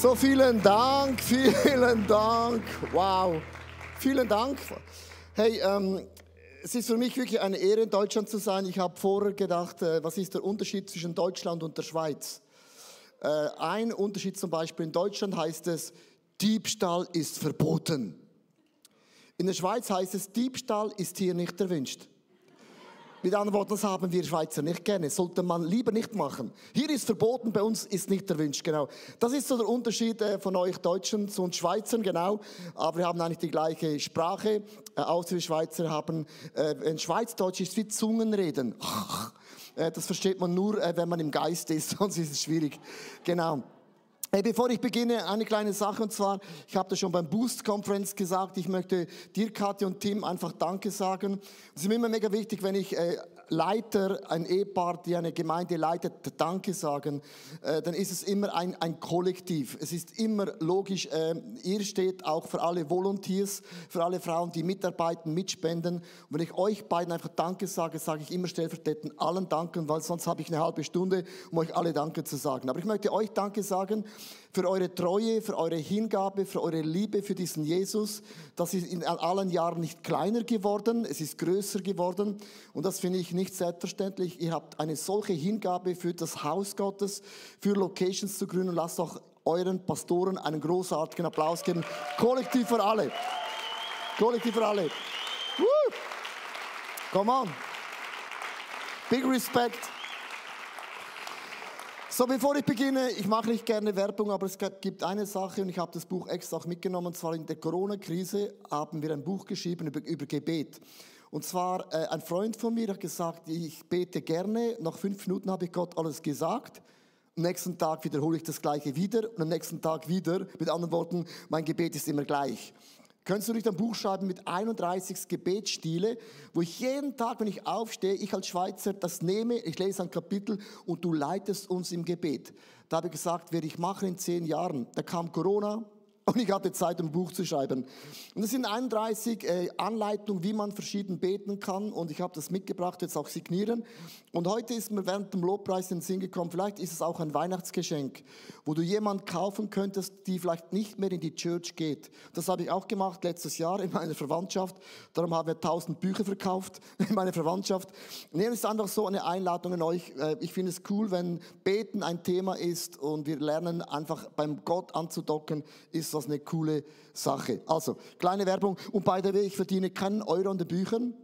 So, vielen Dank, vielen Dank. Wow, vielen Dank. Hey, ähm, es ist für mich wirklich eine Ehre, in Deutschland zu sein. Ich habe vorher gedacht, äh, was ist der Unterschied zwischen Deutschland und der Schweiz? Äh, ein Unterschied zum Beispiel in Deutschland heißt es, Diebstahl ist verboten. In der Schweiz heißt es, Diebstahl ist hier nicht erwünscht. Mit anderen Worten, das haben wir Schweizer nicht gerne. Sollte man lieber nicht machen. Hier ist verboten, bei uns ist nicht erwünscht, genau. Das ist so der Unterschied äh, von euch Deutschen zu uns Schweizern, genau. Aber wir haben eigentlich die gleiche Sprache, äh, außer wir Schweizer haben, äh, ein Schweizdeutsch ist wie Zungenreden. Das versteht man nur, wenn man im Geist ist, sonst ist es schwierig. Genau. Hey, bevor ich beginne, eine kleine Sache und zwar, ich habe das schon beim Boost Conference gesagt, ich möchte dir, Kathi und Tim einfach Danke sagen. Es ist mir immer mega wichtig, wenn ich äh, Leiter, ein Ehepaar, die eine Gemeinde leitet, Danke sagen, äh, dann ist es immer ein, ein Kollektiv. Es ist immer logisch, äh, ihr steht auch für alle Volunteers, für alle Frauen, die mitarbeiten, mitspenden. Und wenn ich euch beiden einfach Danke sage, sage ich immer stellvertretend allen Danken, weil sonst habe ich eine halbe Stunde, um euch alle Danke zu sagen. Aber ich möchte euch Danke sagen für eure Treue, für eure Hingabe, für eure Liebe für diesen Jesus. Das ist in allen Jahren nicht kleiner geworden, es ist größer geworden. Und das finde ich nicht selbstverständlich. Ihr habt eine solche Hingabe für das Haus Gottes, für Locations zu gründen. Lasst auch euren Pastoren einen großartigen Applaus geben. Kollektiv für alle. Kollektiv für alle. Woo! Come on. Big respect. So, bevor ich beginne, ich mache nicht gerne Werbung, aber es gibt eine Sache und ich habe das Buch extra auch mitgenommen. Und zwar in der Corona-Krise haben wir ein Buch geschrieben über, über Gebet. Und zwar äh, ein Freund von mir hat gesagt, ich bete gerne. Nach fünf Minuten habe ich Gott alles gesagt. Am nächsten Tag wiederhole ich das Gleiche wieder und am nächsten Tag wieder. Mit anderen Worten, mein Gebet ist immer gleich. Könntest du nicht ein Buch schreiben mit 31 Gebetsstile, wo ich jeden Tag, wenn ich aufstehe, ich als Schweizer das nehme, ich lese ein Kapitel und du leitest uns im Gebet. Da habe ich gesagt, werde ich machen in zehn Jahren. Da kam Corona, und ich hatte Zeit, ein Buch zu schreiben. Und es sind 31 äh, Anleitungen, wie man verschieden beten kann. Und ich habe das mitgebracht, jetzt auch signieren. Und heute ist mir während dem Lobpreis in den Sinn gekommen, vielleicht ist es auch ein Weihnachtsgeschenk, wo du jemand kaufen könntest, die vielleicht nicht mehr in die Church geht. Das habe ich auch gemacht letztes Jahr in meiner Verwandtschaft. Darum haben wir 1000 Bücher verkauft in meiner Verwandtschaft. Und hier ist einfach so eine Einladung an euch. Äh, ich finde es cool, wenn Beten ein Thema ist und wir lernen einfach beim Gott anzudocken, ist ist das eine coole Sache. Also, kleine Werbung. Und by the way, ich verdiene keinen Euro an den Büchern.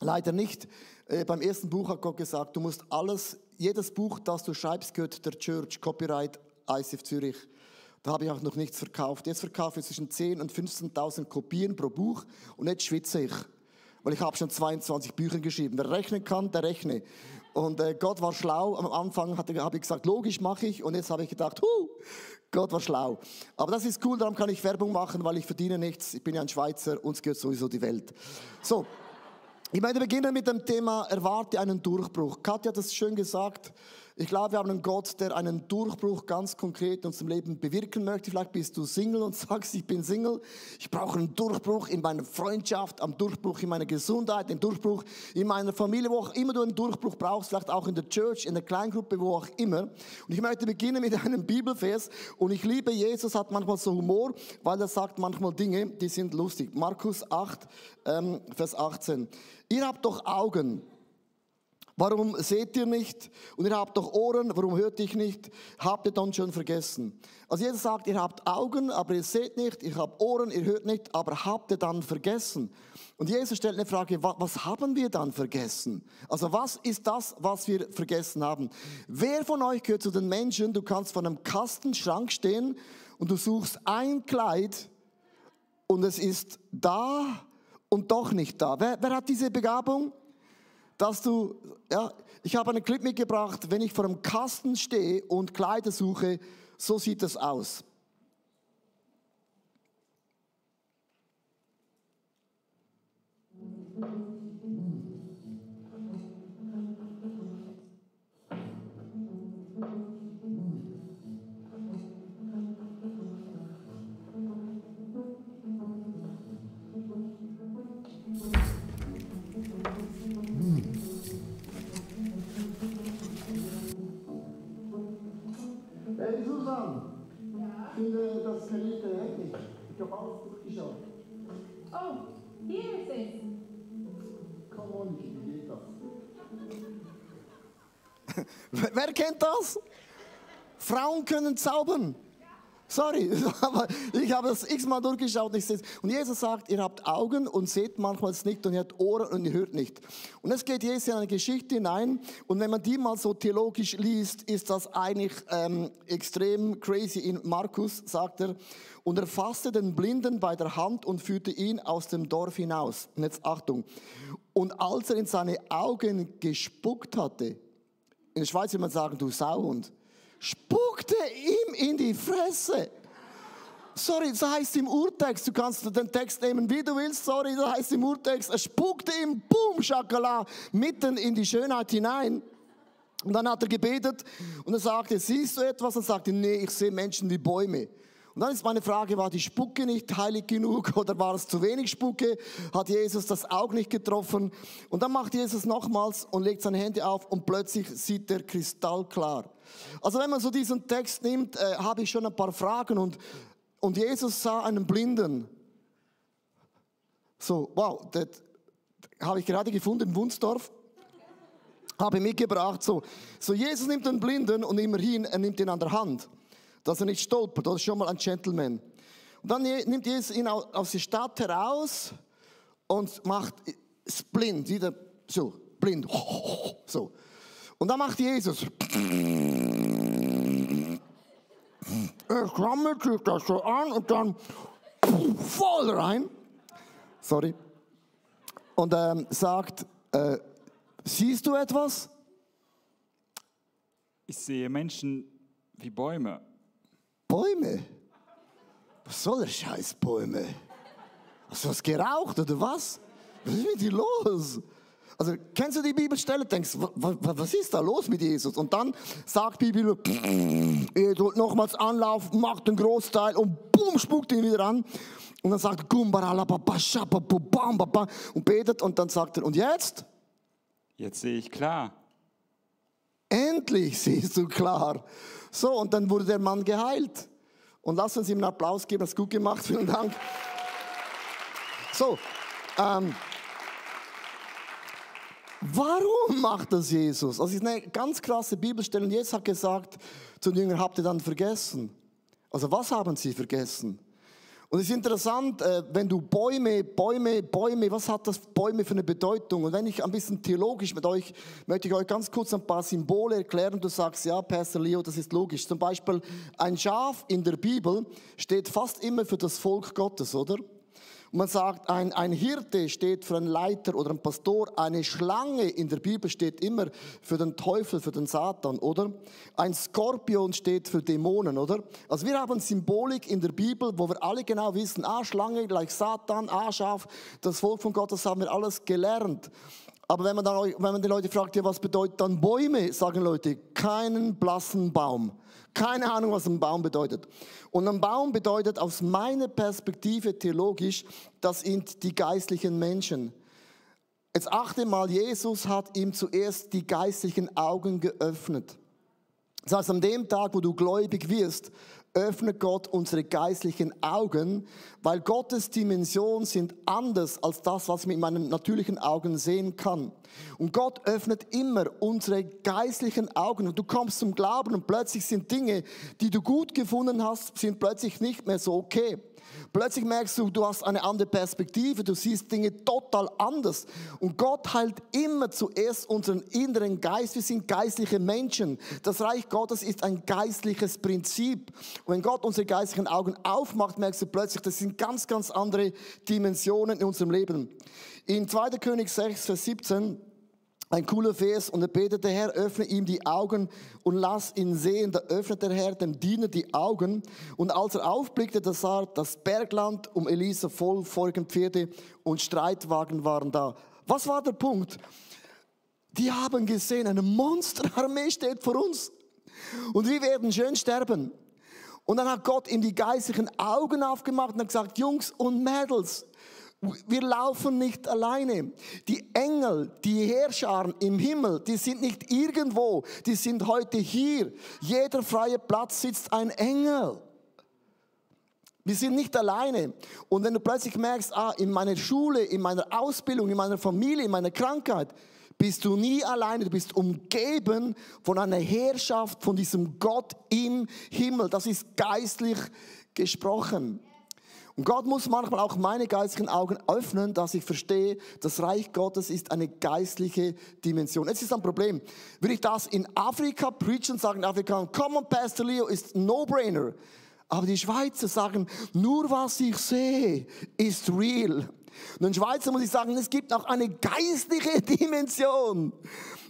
Leider nicht. Äh, beim ersten Buch hat Gott gesagt, du musst alles, jedes Buch, das du schreibst, gehört der Church, Copyright ICF Zürich. Da habe ich auch noch nichts verkauft. Jetzt verkaufe ich zwischen 10.000 und 15.000 Kopien pro Buch und jetzt schwitze ich. Weil ich habe schon 22 Bücher geschrieben. Wer rechnen kann, der rechne. Und äh, Gott war schlau. Am Anfang habe ich gesagt, logisch mache ich. Und jetzt habe ich gedacht, huh, Gott war schlau. Aber das ist cool, darum kann ich Werbung machen, weil ich verdiene nichts. Ich bin ja ein Schweizer, uns gehört sowieso die Welt. So, ich möchte beginnen mit dem Thema Erwarte einen Durchbruch. Katja hat das schön gesagt. Ich glaube, wir haben einen Gott, der einen Durchbruch ganz konkret in unserem Leben bewirken möchte. Vielleicht bist du Single und sagst, ich bin Single. Ich brauche einen Durchbruch in meiner Freundschaft, einen Durchbruch in meiner Gesundheit, einen Durchbruch in meiner Familie, wo auch immer du einen Durchbruch brauchst, vielleicht auch in der Church, in der Kleingruppe, wo auch immer. Und ich möchte beginnen mit einem Bibelvers. Und ich liebe, Jesus hat manchmal so Humor, weil er sagt manchmal Dinge, die sind lustig. Markus 8, ähm, Vers 18. Ihr habt doch Augen Warum seht ihr nicht? Und ihr habt doch Ohren, warum hört ihr nicht? Habt ihr dann schon vergessen? Also jeder sagt, ihr habt Augen, aber ihr seht nicht, ihr habt Ohren, ihr hört nicht, aber habt ihr dann vergessen? Und Jesus stellt eine Frage, was haben wir dann vergessen? Also was ist das, was wir vergessen haben? Wer von euch gehört zu den Menschen, du kannst vor einem Kastenschrank stehen und du suchst ein Kleid und es ist da und doch nicht da. Wer, wer hat diese Begabung? Dass du, ja, ich habe einen Clip mitgebracht, wenn ich vor einem Kasten stehe und Kleider suche, so sieht es aus. Kennt das? Frauen können zaubern. Sorry, aber ich habe das x-mal durchgeschaut und ich sehe Und Jesus sagt, ihr habt Augen und seht manchmal es nicht und ihr habt Ohren und ihr hört nicht. Und es geht Jesus in eine Geschichte hinein und wenn man die mal so theologisch liest, ist das eigentlich ähm, extrem crazy. In Markus sagt er, und er fasste den Blinden bei der Hand und führte ihn aus dem Dorf hinaus. Und jetzt Achtung. Und als er in seine Augen gespuckt hatte, in der Schweiz würde man sagen, du Sauhund, spuckte ihm in die Fresse. Sorry, das heißt im Urtext, du kannst den Text nehmen, wie du willst, sorry, das heißt im Urtext, er spuckte ihm, boom, Schakala, mitten in die Schönheit hinein. Und dann hat er gebetet und er sagte, siehst du etwas? Und sagte, nee, ich sehe Menschen wie Bäume. Und dann ist meine Frage, war die Spucke nicht heilig genug oder war es zu wenig Spucke? Hat Jesus das Auge nicht getroffen? Und dann macht Jesus nochmals und legt seine Hände auf und plötzlich sieht er kristallklar. Also wenn man so diesen Text nimmt, äh, habe ich schon ein paar Fragen und, und Jesus sah einen Blinden. So, wow, das habe ich gerade gefunden im Wunsdorf. Habe mitgebracht. So, so Jesus nimmt den Blinden und immerhin, er nimmt ihn an der Hand dass er nicht stolpert. Das ist schon mal ein Gentleman. Und dann nimmt Jesus ihn aus der Stadt heraus und macht es blind, wieder so, blind. So. Und dann macht Jesus. Er krammelt sich das so an und dann voll rein. Sorry. Und ähm, sagt, äh, siehst du etwas? Ich sehe Menschen wie Bäume. Bäume? Was soll der Scheiß Bäume? Hast du was geraucht oder was? Was ist mit dir los? Also kennst du die Bibelstelle? Denkst, was ist da los mit Jesus? Und dann sagt die Bibel, ihr sollt nochmals anlaufen, macht den Großteil und boom, spuckt ihn wieder an. Und dann sagt und betet und dann sagt er, und jetzt? Jetzt sehe ich klar. Endlich siehst du klar. So, und dann wurde der Mann geheilt. Und lass uns ihm einen Applaus geben, das gut gemacht, vielen Dank. So, ähm, warum macht das Jesus? Das ist eine ganz krasse Bibelstelle. Und Jesus hat gesagt zu den Jüngern, habt ihr dann vergessen? Also was haben sie vergessen? Und es ist interessant, äh, wenn du Bäume, Bäume, Bäume, was hat das Bäume für eine Bedeutung? Und wenn ich ein bisschen theologisch mit euch, möchte ich euch ganz kurz ein paar Symbole erklären. Du sagst, ja, Pastor Leo, das ist logisch. Zum Beispiel ein Schaf in der Bibel steht fast immer für das Volk Gottes, oder? Man sagt, ein, ein Hirte steht für einen Leiter oder einen Pastor. Eine Schlange in der Bibel steht immer für den Teufel, für den Satan, oder? Ein Skorpion steht für Dämonen, oder? Also wir haben Symbolik in der Bibel, wo wir alle genau wissen, ah, Schlange gleich Satan, ah, Schaf, das Volk von Gott, das haben wir alles gelernt. Aber wenn man, dann, wenn man die Leute fragt, ja, was bedeutet dann Bäume, sagen Leute, keinen blassen Baum. Keine Ahnung, was ein Baum bedeutet. Und ein Baum bedeutet aus meiner Perspektive theologisch, das sind die geistlichen Menschen. Jetzt achte mal, Jesus hat ihm zuerst die geistlichen Augen geöffnet. Das heißt, an dem Tag, wo du gläubig wirst, öffnet Gott unsere geistlichen Augen, weil Gottes Dimensionen sind anders als das, was ich mit meinen natürlichen Augen sehen kann. Und Gott öffnet immer unsere geistlichen Augen und du kommst zum Glauben und plötzlich sind Dinge, die du gut gefunden hast, sind plötzlich nicht mehr so okay. Plötzlich merkst du, du hast eine andere Perspektive, du siehst Dinge total anders. Und Gott heilt immer zuerst unseren inneren Geist. Wir sind geistliche Menschen. Das Reich Gottes ist ein geistliches Prinzip. Und wenn Gott unsere geistlichen Augen aufmacht, merkst du plötzlich, das sind ganz, ganz andere Dimensionen in unserem Leben. In 2. König 6, Vers 17 ein cooler Vers. Und er betete, Herr, öffne ihm die Augen und lass ihn sehen. Da öffnet der Herr dem Diener die Augen. Und als er aufblickte, da sah das Bergland um Elisa voll feurigen Pferde und Streitwagen waren da. Was war der Punkt? Die haben gesehen, eine Monsterarmee steht vor uns. Und wir werden schön sterben. Und dann hat Gott ihm die geistlichen Augen aufgemacht und hat gesagt, Jungs und Mädels, wir laufen nicht alleine. Die Engel, die Herrscharen im Himmel, die sind nicht irgendwo, die sind heute hier. Jeder freie Platz sitzt ein Engel. Wir sind nicht alleine. Und wenn du plötzlich merkst, ah, in meiner Schule, in meiner Ausbildung, in meiner Familie, in meiner Krankheit, bist du nie alleine. Du bist umgeben von einer Herrschaft, von diesem Gott im Himmel. Das ist geistlich gesprochen. Und Gott muss manchmal auch meine geistlichen Augen öffnen, dass ich verstehe, das Reich Gottes ist eine geistliche Dimension. Es ist ein Problem. Würde ich das in Afrika preachen, sagen in Afrika, come on, Pastor Leo, ist No-Brainer. Aber die Schweizer sagen, nur was ich sehe, ist real. Und den Schweizer muss ich sagen, es gibt auch eine geistliche Dimension.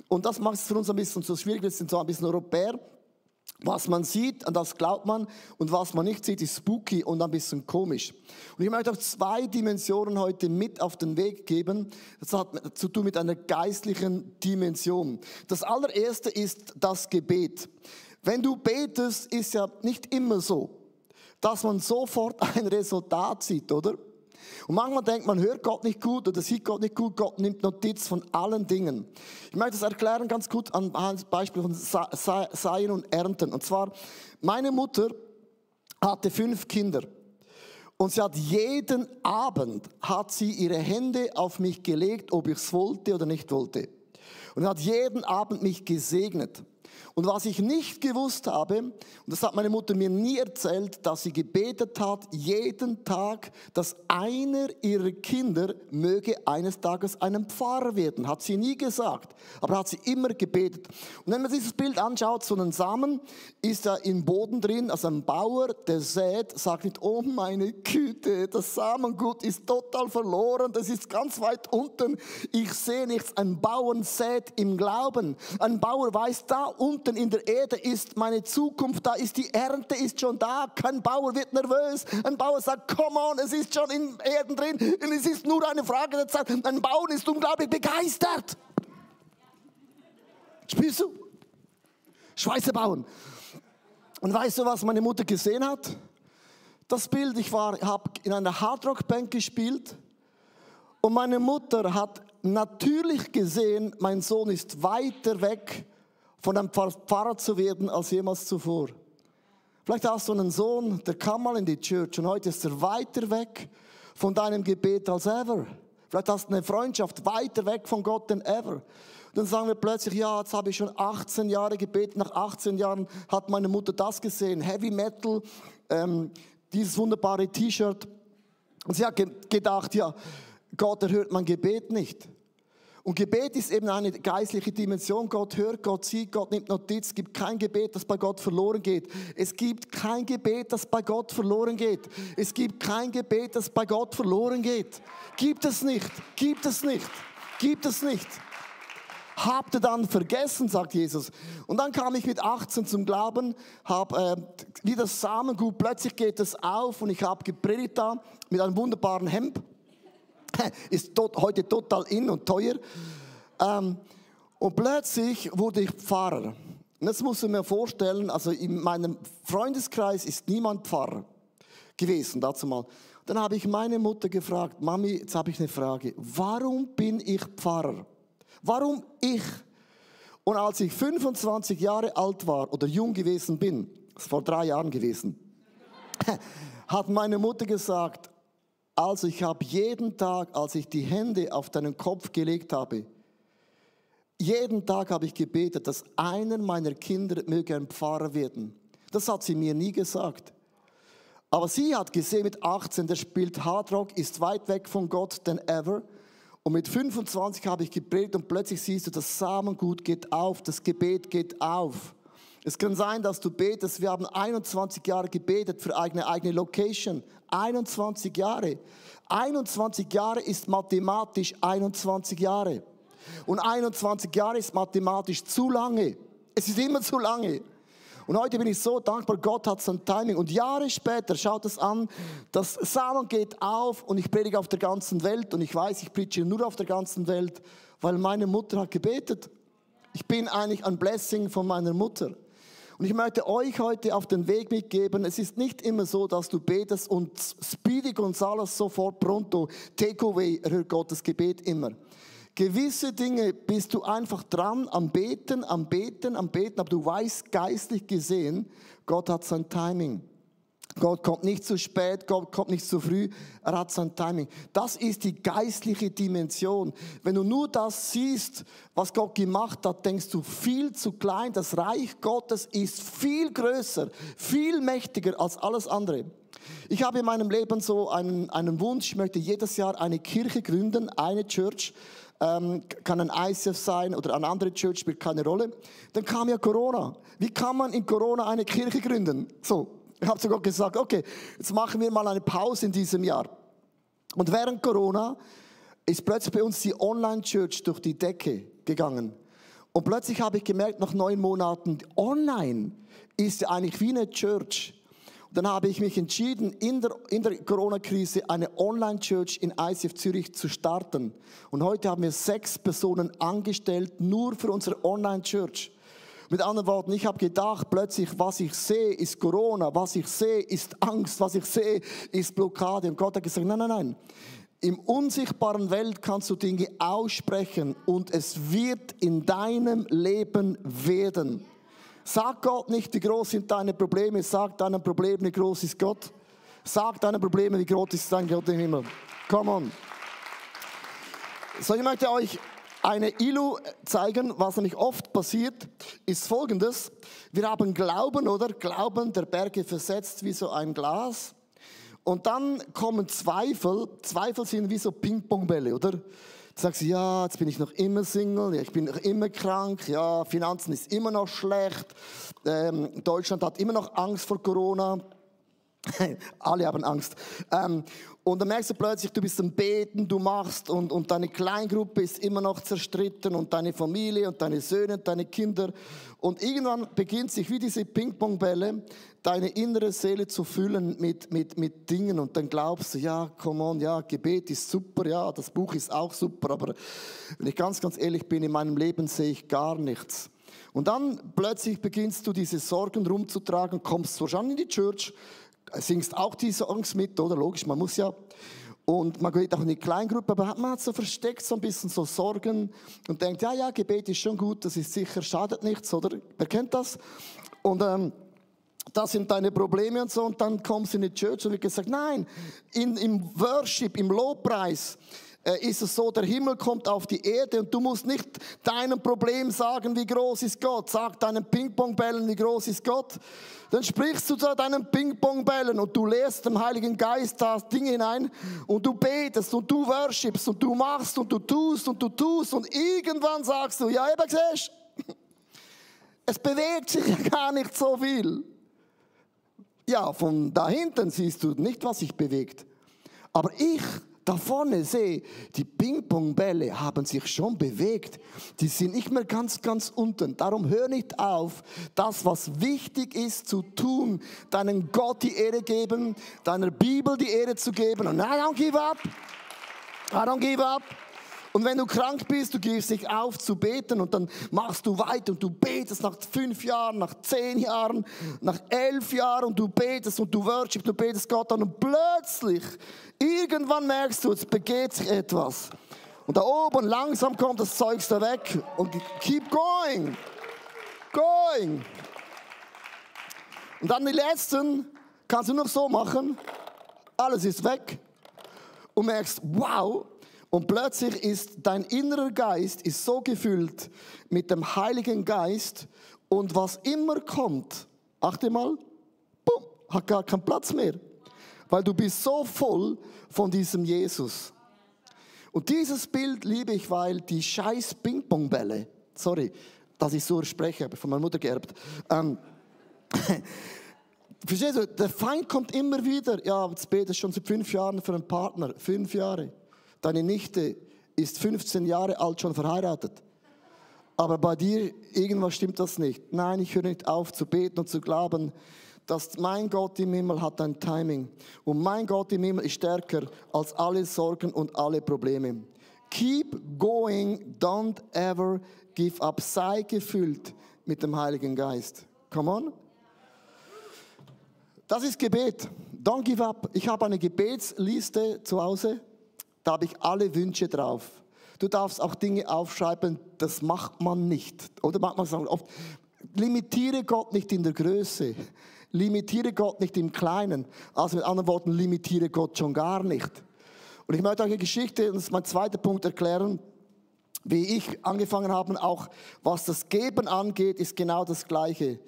Und das macht es für uns ein bisschen so schwierig. Wir sind so ein bisschen Europäer. Was man sieht, an das glaubt man, und was man nicht sieht, ist spooky und ein bisschen komisch. Und ich möchte auch zwei Dimensionen heute mit auf den Weg geben. Das hat zu tun mit einer geistlichen Dimension. Das allererste ist das Gebet. Wenn du betest, ist ja nicht immer so, dass man sofort ein Resultat sieht, oder? Und manchmal denkt man, hört Gott nicht gut oder sieht Gott nicht gut. Gott nimmt Notiz von allen Dingen. Ich möchte das erklären ganz gut an einem Beispiel von Seien und Ernten. Und zwar, meine Mutter hatte fünf Kinder. Und sie hat jeden Abend, hat sie ihre Hände auf mich gelegt, ob ich es wollte oder nicht wollte. Und hat jeden Abend mich gesegnet. Und was ich nicht gewusst habe, und das hat meine Mutter mir nie erzählt, dass sie gebetet hat, jeden Tag, dass einer ihrer Kinder möge eines Tages einem Pfarrer werden. Hat sie nie gesagt, aber hat sie immer gebetet. Und wenn man dieses Bild anschaut, so ein Samen ist ja im Boden drin, also ein Bauer, der sät, sagt nicht, oh meine Güte, das Samengut ist total verloren, das ist ganz weit unten. Ich sehe nichts. Ein Bauer sät im Glauben. Ein Bauer weiß, da unten unten in der Erde ist meine Zukunft, da ist die Ernte ist schon da. Kein Bauer wird nervös. Ein Bauer sagt, come on, es ist schon in Erden drin und es ist nur eine Frage der Zeit. Ein Bauer ist unglaublich begeistert. Spielst du? Schweizer bauen. Und weißt du, was meine Mutter gesehen hat? Das Bild, ich habe in einer Hardrock-Band gespielt und meine Mutter hat natürlich gesehen, mein Sohn ist weiter weg von einem Pfarrer zu werden als jemals zuvor. Vielleicht hast du einen Sohn, der kam mal in die Church und heute ist er weiter weg von deinem Gebet als ever. Vielleicht hast du eine Freundschaft weiter weg von Gott denn ever. Und dann sagen wir plötzlich, ja, jetzt habe ich schon 18 Jahre gebetet. Nach 18 Jahren hat meine Mutter das gesehen, Heavy Metal, ähm, dieses wunderbare T-Shirt. Und sie hat gedacht, ja, Gott erhört mein Gebet nicht. Und Gebet ist eben eine geistliche Dimension. Gott hört, Gott sieht, Gott nimmt Notiz. Es gibt kein Gebet, das bei Gott verloren geht. Es gibt kein Gebet, das bei Gott verloren geht. Es gibt kein Gebet, das bei Gott verloren geht. Gibt es nicht. Gibt es nicht. Gibt es nicht. Habt ihr dann vergessen, sagt Jesus. Und dann kam ich mit 18 zum Glauben, habe äh, wieder Samengut, plötzlich geht es auf und ich habe gepredigt da mit einem wunderbaren Hemd ist tot, heute total in und teuer. Ähm, und plötzlich wurde ich Pfarrer. Und jetzt muss ich mir vorstellen, also in meinem Freundeskreis ist niemand Pfarrer gewesen dazu mal. Dann habe ich meine Mutter gefragt, Mami, jetzt habe ich eine Frage. Warum bin ich Pfarrer? Warum ich? Und als ich 25 Jahre alt war oder jung gewesen bin, das ist vor drei Jahren gewesen, hat meine Mutter gesagt, also ich habe jeden Tag, als ich die Hände auf deinen Kopf gelegt habe, jeden Tag habe ich gebetet, dass einer meiner Kinder möge ein Pfarrer werden. Das hat sie mir nie gesagt. Aber sie hat gesehen mit 18, der spielt Hardrock, ist weit weg von Gott than ever. Und mit 25 habe ich gepredigt und plötzlich siehst du, das Samengut geht auf, das Gebet geht auf. Es kann sein, dass du betest. Wir haben 21 Jahre gebetet für eine eigene Location. 21 Jahre. 21 Jahre ist mathematisch 21 Jahre. Und 21 Jahre ist mathematisch zu lange. Es ist immer zu lange. Und heute bin ich so dankbar, Gott hat sein Timing. Und Jahre später, schaut es an, das Samen geht auf und ich predige auf der ganzen Welt. Und ich weiß, ich predige nur auf der ganzen Welt, weil meine Mutter hat gebetet. Ich bin eigentlich ein Blessing von meiner Mutter. Und ich möchte euch heute auf den Weg mitgeben, es ist nicht immer so, dass du betest und Speedy Gonzales sofort pronto, Takeaway, erhört Gottes Gebet immer. Gewisse Dinge bist du einfach dran am Beten, am Beten, am Beten, aber du weißt geistlich gesehen, Gott hat sein Timing. Gott kommt nicht zu spät, Gott kommt nicht zu früh, er hat sein Timing. Das ist die geistliche Dimension. Wenn du nur das siehst, was Gott gemacht hat, denkst du viel zu klein. Das Reich Gottes ist viel größer, viel mächtiger als alles andere. Ich habe in meinem Leben so einen, einen Wunsch, ich möchte jedes Jahr eine Kirche gründen, eine Church, ähm, kann ein ICF sein oder eine andere Church, spielt keine Rolle. Dann kam ja Corona. Wie kann man in Corona eine Kirche gründen? So, ich habe sogar gesagt, okay, jetzt machen wir mal eine Pause in diesem Jahr. Und während Corona ist plötzlich bei uns die Online-Church durch die Decke gegangen. Und plötzlich habe ich gemerkt, nach neun Monaten, online ist eigentlich wie eine Church. Und dann habe ich mich entschieden, in der, in der Corona-Krise eine Online-Church in ICF Zürich zu starten. Und heute haben wir sechs Personen angestellt, nur für unsere Online-Church. Mit anderen Worten, ich habe gedacht, plötzlich, was ich sehe, ist Corona, was ich sehe, ist Angst, was ich sehe, ist Blockade. Und Gott hat gesagt, nein, nein, nein. Im unsichtbaren Welt kannst du Dinge aussprechen und es wird in deinem Leben werden. Sag Gott nicht, wie groß sind deine Probleme, sag deinen Problemen, wie groß ist Gott. Sag deinen Problemen, wie groß ist dein Gott im Himmel. Come on. So, ich möchte euch eine Ilu zeigen, was nämlich oft passiert, ist folgendes. Wir haben Glauben, oder? Glauben, der Berge versetzt wie so ein Glas. Und dann kommen Zweifel. Zweifel sind wie so Ping-Pong-Bälle, oder? Du sagst, ja, jetzt bin ich noch immer Single, ja, ich bin noch immer krank, ja, Finanzen ist immer noch schlecht, ähm, Deutschland hat immer noch Angst vor Corona. Alle haben Angst. Ähm, und dann merkst du plötzlich, du bist am Beten, du machst und, und deine Kleingruppe ist immer noch zerstritten und deine Familie und deine Söhne und deine Kinder. Und irgendwann beginnt sich wie diese Ping-Pong-Bälle deine innere Seele zu füllen mit, mit, mit Dingen und dann glaubst du, ja, come on, ja, Gebet ist super, ja, das Buch ist auch super, aber wenn ich ganz, ganz ehrlich bin, in meinem Leben sehe ich gar nichts. Und dann plötzlich beginnst du diese Sorgen rumzutragen, kommst wahrscheinlich in die Church, singst auch die Songs mit, oder? Logisch, man muss ja. Und man geht auch in die Kleingruppe, aber man hat so versteckt so ein bisschen so Sorgen und denkt, ja, ja, Gebet ist schon gut, das ist sicher, schadet nichts, oder? Wer kennt das? Und ähm, das sind deine Probleme und so. Und dann kommst du in die Church und wird gesagt, nein, in, im Worship, im Lobpreis, ist es so, der Himmel kommt auf die Erde und du musst nicht deinem Problem sagen, wie groß ist Gott. Sag deinen Ping-Pong-Bällen, wie groß ist Gott. Dann sprichst du zu deinen Ping-Pong-Bällen und du lässt dem Heiligen Geist das Ding hinein und du betest und du worshipst und du machst und du tust und du tust und irgendwann sagst du, ja, eben siehst es bewegt sich gar nicht so viel. Ja, von da hinten siehst du nicht, was sich bewegt. Aber ich da vorne sehe, die Ping-Pong-Bälle haben sich schon bewegt. Die sind nicht mehr ganz, ganz unten. Darum hör nicht auf, das, was wichtig ist zu tun, deinem Gott die Ehre geben, deiner Bibel die Ehre zu geben. Und I don't give up. I don't give up. Und wenn du krank bist, du gibst dich auf zu beten und dann machst du weiter und du betest nach fünf Jahren, nach zehn Jahren, nach elf Jahren und du betest und du worshipst, du betest Gott an und plötzlich, irgendwann merkst du, es begeht sich etwas. Und da oben langsam kommt das Zeug da weg und keep going, going. Und dann die letzten kannst du noch so machen, alles ist weg und merkst, wow, und plötzlich ist dein innerer Geist ist so gefüllt mit dem Heiligen Geist und was immer kommt, achte mal, boom, hat gar keinen Platz mehr. Weil du bist so voll von diesem Jesus. Und dieses Bild liebe ich, weil die scheiß Ping-Pong-Bälle, sorry, dass ich so spreche, habe von meiner Mutter geerbt. Ähm, Verstehst du, der Feind kommt immer wieder. Ja, jetzt betest schon seit fünf Jahren für einen Partner. Fünf Jahre. Deine Nichte ist 15 Jahre alt, schon verheiratet. Aber bei dir, irgendwas stimmt das nicht. Nein, ich höre nicht auf zu beten und zu glauben, dass mein Gott im Himmel hat ein Timing. Und mein Gott im Himmel ist stärker als alle Sorgen und alle Probleme. Keep going, don't ever give up. Sei gefüllt mit dem Heiligen Geist. Come on. Das ist Gebet. Don't give up. Ich habe eine Gebetsliste zu Hause. Da habe ich alle Wünsche drauf. Du darfst auch Dinge aufschreiben, das macht man nicht. Oder macht man sagen oft, limitiere Gott nicht in der Größe. limitiere Gott nicht im Kleinen. Also mit anderen Worten, limitiere Gott schon gar nicht. Und ich möchte euch eine Geschichte, das ist mein zweiter Punkt, erklären, wie ich angefangen habe, auch was das Geben angeht, ist genau das Gleiche.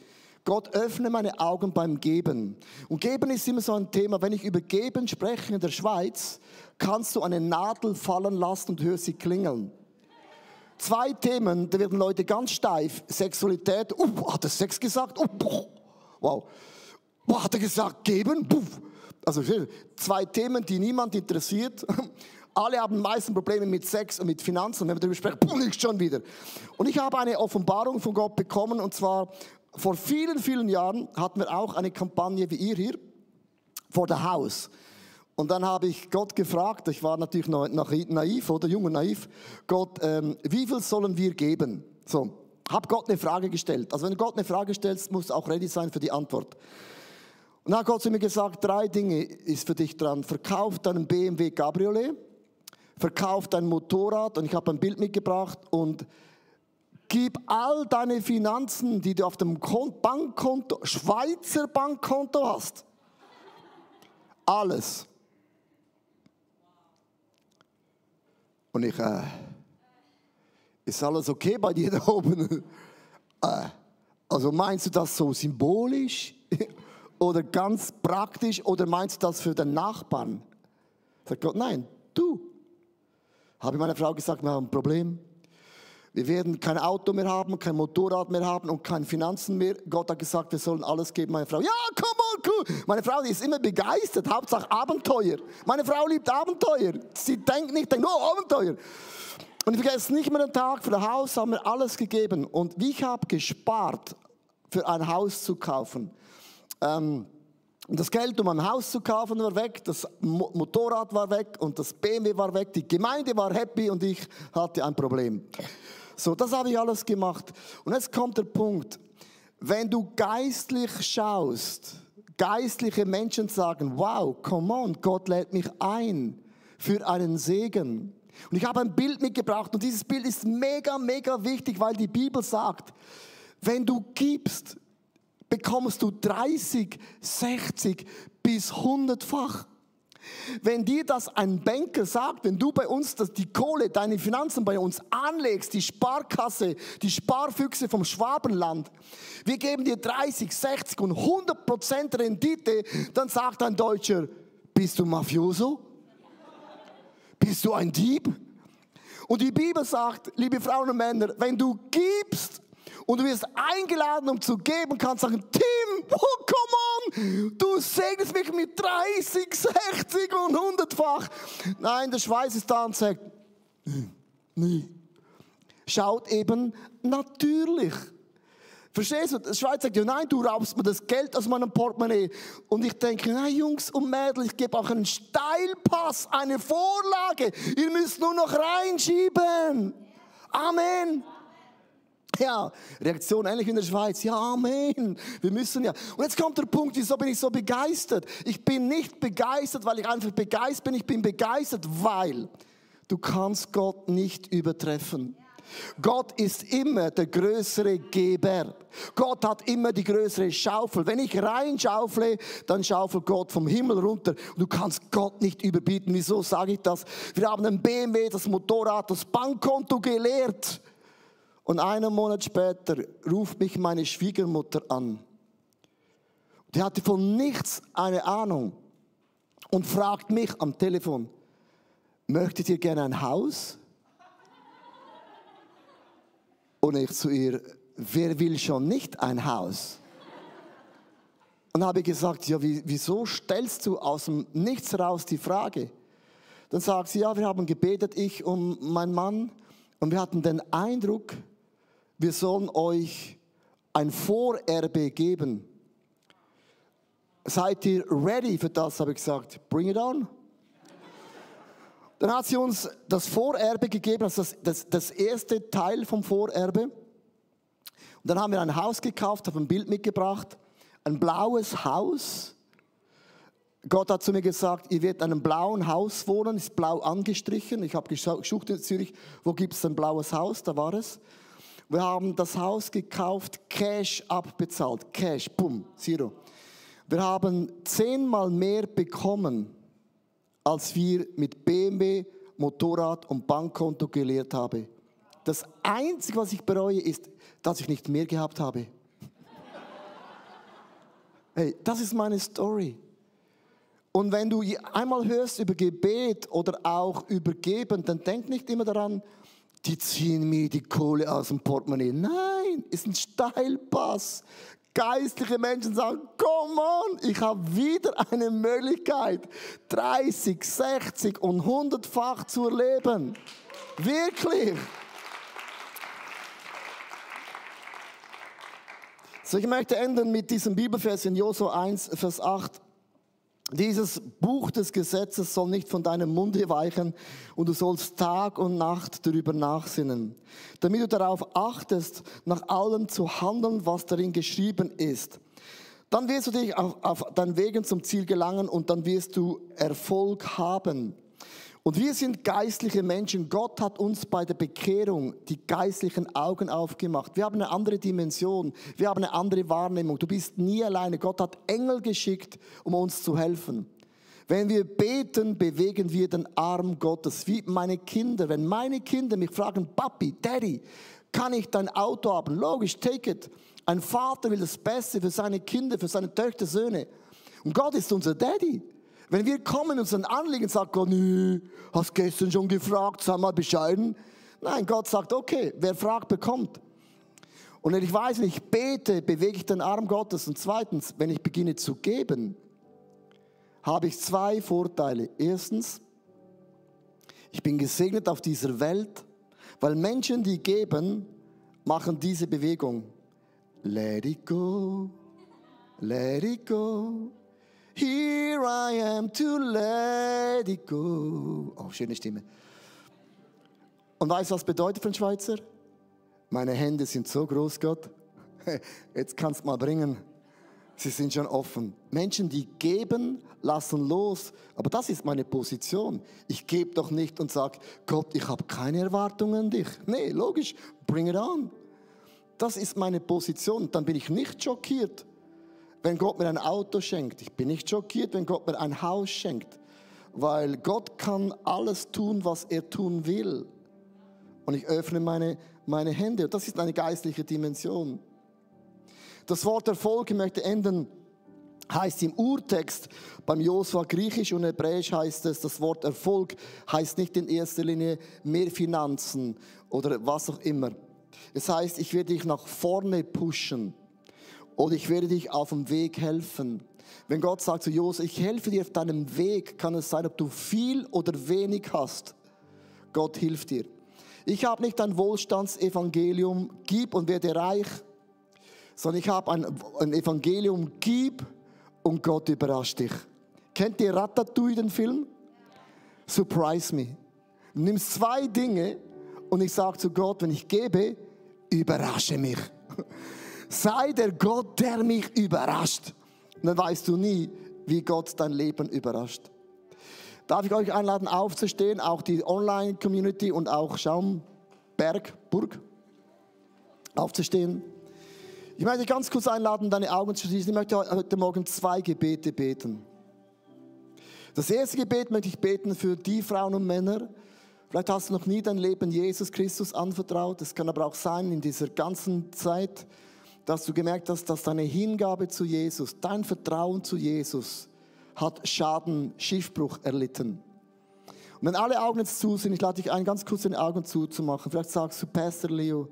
Gott öffne meine Augen beim Geben. Und Geben ist immer so ein Thema. Wenn ich über Geben spreche in der Schweiz, kannst du eine Nadel fallen lassen und hörst sie klingeln. Zwei Themen, da werden Leute ganz steif. Sexualität, uh, hat er Sex gesagt? Uh, wow. Wow, hat er gesagt, geben? Puff. Also zwei Themen, die niemand interessiert. Alle haben meisten Probleme mit Sex und mit Finanzen. Wenn wir darüber sprechen, puh, nicht schon wieder. Und ich habe eine Offenbarung von Gott bekommen. Und zwar vor vielen, vielen Jahren hatten wir auch eine Kampagne wie ihr hier vor der Haus. Und dann habe ich Gott gefragt, ich war natürlich noch, naiv oder jung und naiv, Gott, ähm, wie viel sollen wir geben? So, habe Gott eine Frage gestellt. Also wenn du Gott eine Frage stellst, musst du auch ready sein für die Antwort. Und dann hat Gott zu mir gesagt, drei Dinge ist für dich dran. Verkauf deinen BMW Cabriolet, verkauf dein Motorrad und ich habe ein Bild mitgebracht und gib all deine Finanzen, die du auf dem Bankkonto, Schweizer Bankkonto hast, alles Und ich, äh, ist alles okay bei dir da oben? äh, also meinst du das so symbolisch oder ganz praktisch oder meinst du das für den Nachbarn? Sagt Gott, nein, du. Habe ich meiner Frau gesagt, wir haben ein Problem. Wir werden kein Auto mehr haben, kein Motorrad mehr haben und keine Finanzen mehr. Gott hat gesagt, wir sollen alles geben. Meine Frau, ja, komm cool. Meine Frau, die ist immer begeistert, Hauptsache Abenteuer. Meine Frau liebt Abenteuer. Sie denkt nicht, denkt, oh, Abenteuer. Und ich vergesse nicht mehr den Tag, für das Haus haben wir alles gegeben. Und ich habe gespart, für ein Haus zu kaufen. Ähm, und das Geld, um ein Haus zu kaufen, war weg, das Motorrad war weg und das BMW war weg, die Gemeinde war happy und ich hatte ein Problem. So, das habe ich alles gemacht. Und jetzt kommt der Punkt, wenn du geistlich schaust, geistliche Menschen sagen, wow, come on, Gott lädt mich ein für einen Segen. Und ich habe ein Bild mitgebracht und dieses Bild ist mega, mega wichtig, weil die Bibel sagt, wenn du gibst, bekommst du 30, 60 bis 100-fach. Wenn dir das ein Banker sagt, wenn du bei uns das, die Kohle, deine Finanzen bei uns anlegst, die Sparkasse, die Sparfüchse vom Schwabenland, wir geben dir 30, 60 und 100 Prozent Rendite, dann sagt ein Deutscher, bist du Mafioso? Bist du ein Dieb? Und die Bibel sagt, liebe Frauen und Männer, wenn du gibst, und du wirst eingeladen, um zu geben, kannst sagen, Tim, oh, come on, du segnest mich mit 30, 60 und 100-fach. Nein, der Schweiß ist da und sagt, nie. Schaut eben natürlich. Verstehst du? Der Schweiz sagt, ja nein, du raubst mir das Geld aus meinem Portemonnaie. Und ich denke, nein Jungs und Mädels, ich gebe auch einen Steilpass, eine Vorlage. Ihr müsst nur noch reinschieben. Amen. Ja, Reaktion ähnlich wie in der Schweiz. Ja, Amen. Wir müssen ja. Und jetzt kommt der Punkt, wieso bin ich so begeistert? Ich bin nicht begeistert, weil ich einfach begeistert bin. Ich bin begeistert, weil du kannst Gott nicht übertreffen. Gott ist immer der größere Geber. Gott hat immer die größere Schaufel. Wenn ich reinschaufle, dann schaufelt Gott vom Himmel runter. Du kannst Gott nicht überbieten. Wieso sage ich das? Wir haben ein BMW, das Motorrad, das Bankkonto geleert. Und einen Monat später ruft mich meine Schwiegermutter an. Die hatte von nichts eine Ahnung und fragt mich am Telefon, möchtet ihr gerne ein Haus? Und ich zu ihr, wer will schon nicht ein Haus? Und habe gesagt, ja, wieso stellst du aus dem Nichts raus die Frage? Dann sagt sie, ja, wir haben gebetet, ich und mein Mann, und wir hatten den Eindruck, wir sollen euch ein Vorerbe geben. Seid ihr ready für das, habe ich gesagt. Bring it on. Dann hat sie uns das Vorerbe gegeben, also das, das, das erste Teil vom Vorerbe. Und dann haben wir ein Haus gekauft, habe ein Bild mitgebracht. Ein blaues Haus. Gott hat zu mir gesagt, ihr werdet in einem blauen Haus wohnen, ist blau angestrichen. Ich habe gesucht in Zürich, wo gibt es ein blaues Haus, da war es. Wir haben das Haus gekauft, Cash abbezahlt. Cash, bumm, Zero. Wir haben zehnmal mehr bekommen, als wir mit BMW, Motorrad und Bankkonto gelehrt haben. Das Einzige, was ich bereue, ist, dass ich nicht mehr gehabt habe. Hey, das ist meine Story. Und wenn du einmal hörst über Gebet oder auch über Geben, dann denk nicht immer daran, die ziehen mir die Kohle aus dem Portemonnaie. Nein, ist ein Steilpass. Geistliche Menschen sagen, come on, ich habe wieder eine Möglichkeit, 30, 60 und 100-fach zu erleben. Wirklich. So, ich möchte enden mit diesem Bibelvers in Josua 1, Vers 8. Dieses Buch des Gesetzes soll nicht von deinem Munde weichen und du sollst Tag und Nacht darüber nachsinnen, damit du darauf achtest, nach allem zu handeln, was darin geschrieben ist. Dann wirst du dich auf, auf deinen Wegen zum Ziel gelangen und dann wirst du Erfolg haben. Und wir sind geistliche Menschen. Gott hat uns bei der Bekehrung die geistlichen Augen aufgemacht. Wir haben eine andere Dimension. Wir haben eine andere Wahrnehmung. Du bist nie alleine. Gott hat Engel geschickt, um uns zu helfen. Wenn wir beten, bewegen wir den Arm Gottes, wie meine Kinder. Wenn meine Kinder mich fragen, Papi, Daddy, kann ich dein Auto haben? Logisch, take it. Ein Vater will das Beste für seine Kinder, für seine Töchter, Söhne. Und Gott ist unser Daddy. Wenn wir kommen und unseren Anliegen sagen, Gott, nö, hast gestern schon gefragt, sei mal bescheiden. Nein, Gott sagt, okay, wer fragt, bekommt. Und wenn ich weiß, wenn ich bete, bewege ich den Arm Gottes. Und zweitens, wenn ich beginne zu geben, habe ich zwei Vorteile. Erstens, ich bin gesegnet auf dieser Welt, weil Menschen, die geben, machen diese Bewegung. Let it go, let it go. Here I am to let it go. Oh, schöne Stimme. Und weißt du, was bedeutet für einen Schweizer? Meine Hände sind so groß, Gott. Jetzt kannst du mal bringen. Sie sind schon offen. Menschen, die geben, lassen los. Aber das ist meine Position. Ich gebe doch nicht und sage, Gott, ich habe keine Erwartungen an dich. Nee, logisch, bring it on. Das ist meine Position. Dann bin ich nicht schockiert wenn Gott mir ein Auto schenkt. Ich bin nicht schockiert, wenn Gott mir ein Haus schenkt, weil Gott kann alles tun, was er tun will. Und ich öffne meine, meine Hände. Das ist eine geistliche Dimension. Das Wort Erfolg, ich möchte enden, heißt im Urtext beim Josua griechisch und hebräisch heißt es, das Wort Erfolg heißt nicht in erster Linie mehr Finanzen oder was auch immer. Es heißt, ich werde dich nach vorne pushen oder ich werde dich auf dem Weg helfen. Wenn Gott sagt zu Josef, ich helfe dir auf deinem Weg, kann es sein, ob du viel oder wenig hast. Gott hilft dir. Ich habe nicht ein Wohlstandsevangelium, gib und werde reich, sondern ich habe ein, ein Evangelium, gib und Gott überrascht dich. Kennt ihr Ratatouille, den Film? Surprise me. Du nimmst zwei Dinge und ich sage zu Gott, wenn ich gebe, überrasche mich sei der Gott, der mich überrascht. Und dann weißt du nie, wie Gott dein Leben überrascht. Darf ich euch einladen, aufzustehen, auch die Online-Community und auch Schaumberg, Burg, aufzustehen. Ich möchte dich ganz kurz einladen, deine Augen zu schließen. Ich möchte heute Morgen zwei Gebete beten. Das erste Gebet möchte ich beten für die Frauen und Männer. Vielleicht hast du noch nie dein Leben Jesus Christus anvertraut. Es kann aber auch sein, in dieser ganzen Zeit, dass du gemerkt hast, dass deine Hingabe zu Jesus, dein Vertrauen zu Jesus hat Schaden, Schiffbruch erlitten. Und wenn alle Augen jetzt zu sind, ich lade dich ein, ganz kurz die Augen zuzumachen. Vielleicht sagst du, Pastor Leo,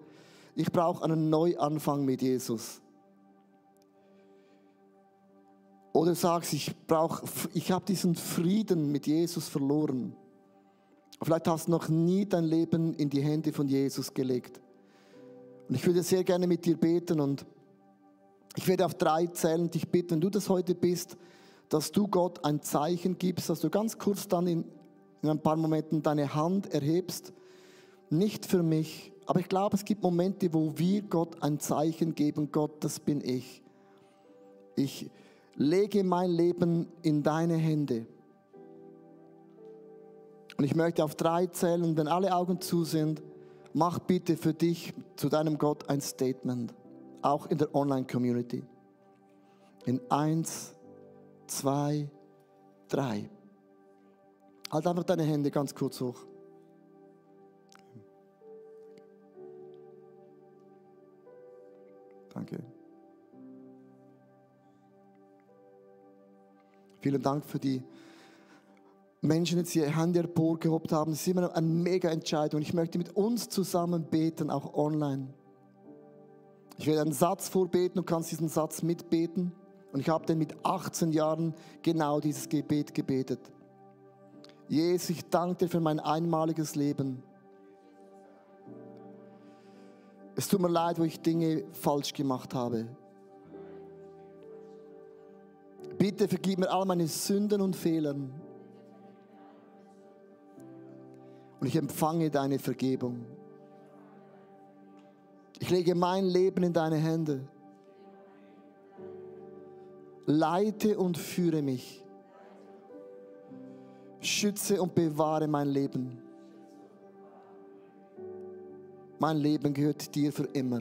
ich brauche einen Neuanfang mit Jesus. Oder sagst, ich brauche, ich habe diesen Frieden mit Jesus verloren. Vielleicht hast du noch nie dein Leben in die Hände von Jesus gelegt. Und ich würde sehr gerne mit dir beten und ich werde auf drei zählen, dich bitten, wenn du das heute bist, dass du Gott ein Zeichen gibst, dass du ganz kurz dann in, in ein paar Momenten deine Hand erhebst. Nicht für mich, aber ich glaube, es gibt Momente, wo wir Gott ein Zeichen geben. Gott, das bin ich. Ich lege mein Leben in deine Hände. Und ich möchte auf drei zählen, wenn alle Augen zu sind mach bitte für dich zu deinem Gott ein Statement, auch in der Online-Community. In eins, zwei, drei. Halt einfach deine Hände ganz kurz hoch. Danke. Vielen Dank für die Menschen, die ihre Hände emporgehoben haben. Das ist immer eine mega Entscheidung. Ich möchte mit uns zusammen beten, auch online. Ich werde einen Satz vorbeten, du kannst diesen Satz mitbeten. Und ich habe dann mit 18 Jahren genau dieses Gebet gebetet. Jesus, ich danke dir für mein einmaliges Leben. Es tut mir leid, wo ich Dinge falsch gemacht habe. Bitte vergib mir all meine Sünden und Fehlern. Und ich empfange deine Vergebung. Ich lege mein Leben in deine Hände. Leite und führe mich. Schütze und bewahre mein Leben. Mein Leben gehört dir für immer.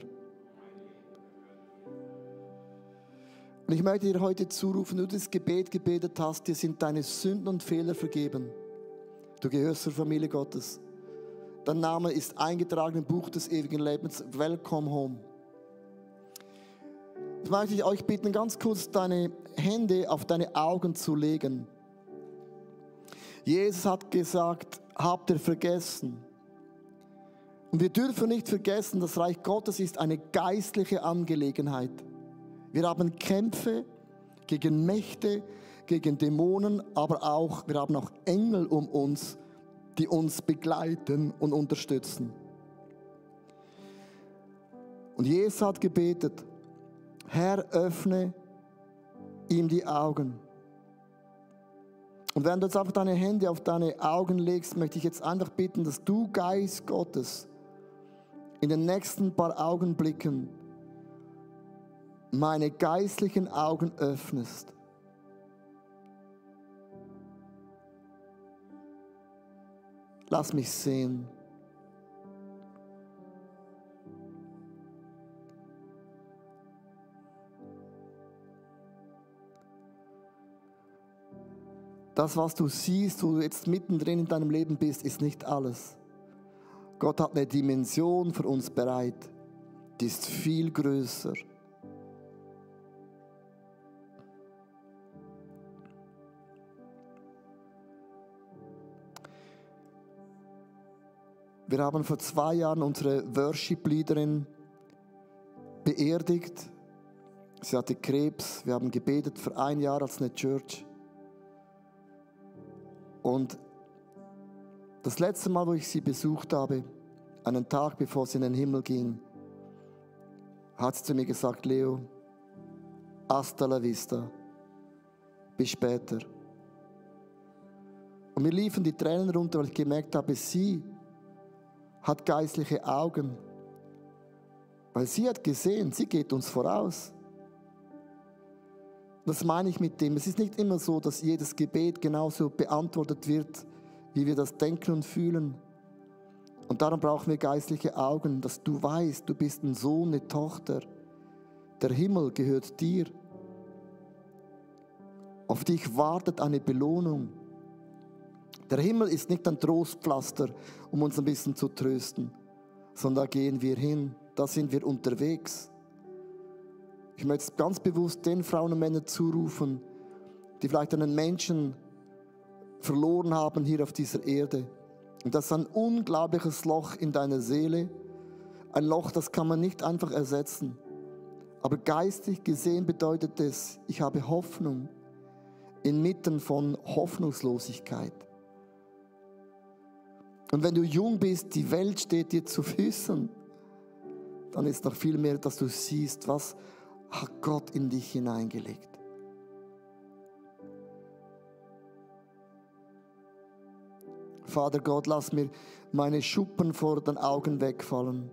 Und ich möchte dir heute zurufen, du das Gebet gebetet hast, dir sind deine Sünden und Fehler vergeben. Du gehörst zur Familie Gottes. Dein Name ist eingetragen im Buch des ewigen Lebens. Welcome home. Jetzt möchte ich euch bitten, ganz kurz deine Hände auf deine Augen zu legen. Jesus hat gesagt, habt ihr vergessen. Und wir dürfen nicht vergessen, das Reich Gottes ist eine geistliche Angelegenheit. Wir haben Kämpfe gegen Mächte, gegen Dämonen, aber auch, wir haben auch Engel um uns, die uns begleiten und unterstützen. Und Jesus hat gebetet, Herr, öffne ihm die Augen. Und während du jetzt einfach deine Hände auf deine Augen legst, möchte ich jetzt einfach bitten, dass du, Geist Gottes, in den nächsten paar Augenblicken meine geistlichen Augen öffnest. Lass mich sehen. Das, was du siehst, wo du jetzt mittendrin in deinem Leben bist, ist nicht alles. Gott hat eine Dimension für uns bereit, die ist viel größer. Wir haben vor zwei Jahren unsere Worship-Leaderin beerdigt. Sie hatte Krebs. Wir haben gebetet für ein Jahr als eine Church. Und das letzte Mal, wo ich sie besucht habe, einen Tag bevor sie in den Himmel ging, hat sie zu mir gesagt, Leo, hasta la vista, bis später. Und mir liefen die Tränen runter, weil ich gemerkt habe, sie hat geistliche Augen. Weil sie hat gesehen, sie geht uns voraus. Das meine ich mit dem. Es ist nicht immer so, dass jedes Gebet genauso beantwortet wird, wie wir das denken und fühlen. Und darum brauchen wir geistliche Augen, dass du weißt, du bist ein Sohn, eine Tochter. Der Himmel gehört dir. Auf dich wartet eine Belohnung. Der Himmel ist nicht ein Trostpflaster, um uns ein bisschen zu trösten, sondern da gehen wir hin, da sind wir unterwegs. Ich möchte ganz bewusst den Frauen und Männern zurufen, die vielleicht einen Menschen verloren haben hier auf dieser Erde. Und das ist ein unglaubliches Loch in deiner Seele. Ein Loch, das kann man nicht einfach ersetzen. Aber geistig gesehen bedeutet es, ich habe Hoffnung inmitten von Hoffnungslosigkeit. Und wenn du jung bist, die Welt steht dir zu Füßen, dann ist noch viel mehr, dass du siehst, was hat Gott in dich hineingelegt. Vater Gott, lass mir meine Schuppen vor den Augen wegfallen.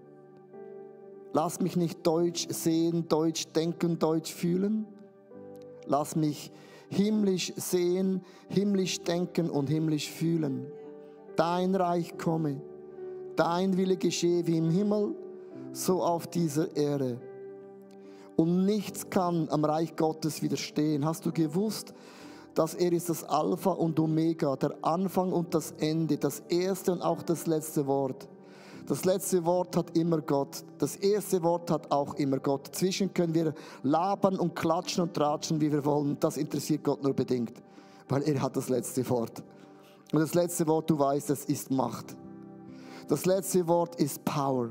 Lass mich nicht deutsch sehen, deutsch denken, deutsch fühlen. Lass mich himmlisch sehen, himmlisch denken und himmlisch fühlen dein Reich komme, dein Wille geschehe wie im Himmel, so auf dieser Erde. Und nichts kann am Reich Gottes widerstehen. Hast du gewusst, dass er ist das Alpha und Omega, der Anfang und das Ende, das erste und auch das letzte Wort. Das letzte Wort hat immer Gott. Das erste Wort hat auch immer Gott. Zwischen können wir labern und klatschen und tratschen, wie wir wollen. Das interessiert Gott nur bedingt, weil er hat das letzte Wort. Und das letzte Wort, du weißt, das ist Macht. Das letzte Wort ist Power.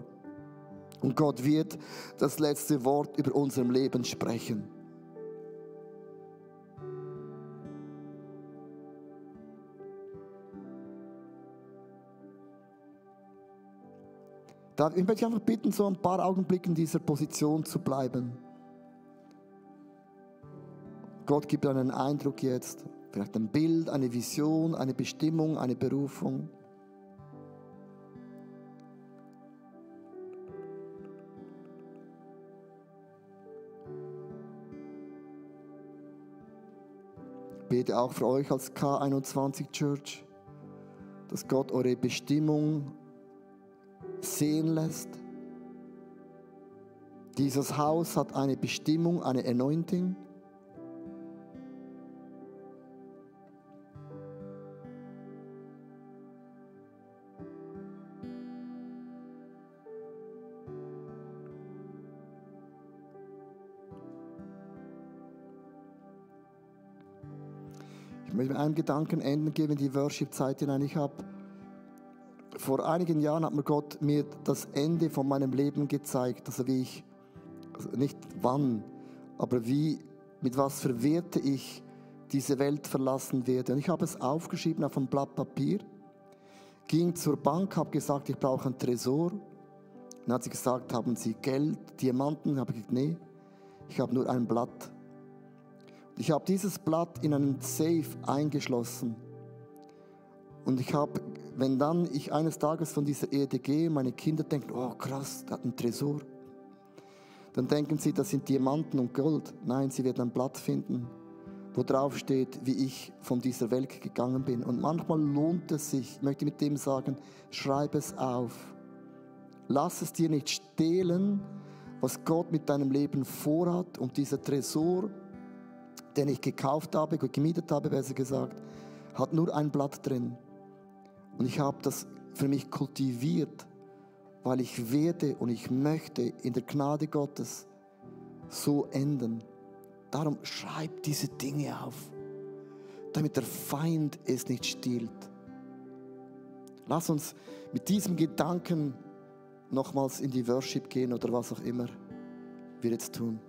Und Gott wird das letzte Wort über unserem Leben sprechen. Ich möchte einfach bitten, so ein paar Augenblicke in dieser Position zu bleiben. Gott gibt einen Eindruck jetzt, vielleicht ein Bild, eine Vision, eine Bestimmung, eine Berufung. Ich bete auch für euch als K21 Church, dass Gott eure Bestimmung sehen lässt. Dieses Haus hat eine Bestimmung, eine Anointing. Möchte mit einem Gedanken enden, geben die Worship-Zeit hinein. Habe vor einigen Jahren hat mir Gott mir das Ende von meinem Leben gezeigt, also wie ich, also nicht wann, aber wie, mit was für Werte ich diese Welt verlassen werde. Und ich habe es aufgeschrieben auf ein Blatt Papier, ging zur Bank, habe gesagt, ich brauche einen Tresor. Dann hat sie gesagt, haben Sie Geld, Diamanten? Habe ich gesagt, nee, ich habe nur ein Blatt. Ich habe dieses Blatt in einen Safe eingeschlossen. Und ich habe, wenn dann ich eines Tages von dieser Erde gehe, meine Kinder denken, oh krass, der hat einen Tresor. Dann denken sie, das sind Diamanten und Gold. Nein, sie werden ein Blatt finden, wo drauf steht, wie ich von dieser Welt gegangen bin. Und manchmal lohnt es sich, ich möchte mit dem sagen, schreib es auf. Lass es dir nicht stehlen, was Gott mit deinem Leben vorhat. Und dieser Tresor, den ich gekauft habe, gemietet habe, besser gesagt, hat nur ein Blatt drin. Und ich habe das für mich kultiviert, weil ich werde und ich möchte in der Gnade Gottes so enden. Darum schreib diese Dinge auf, damit der Feind es nicht stiehlt. Lass uns mit diesem Gedanken nochmals in die Worship gehen oder was auch immer wir jetzt tun.